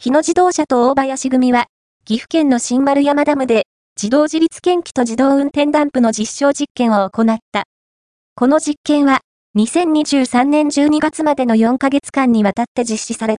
日野自動車と大林組は、岐阜県の新丸山ダムで、自動自立研機と自動運転ダンプの実証実験を行った。この実験は、2023年12月までの4ヶ月間にわたって実施された。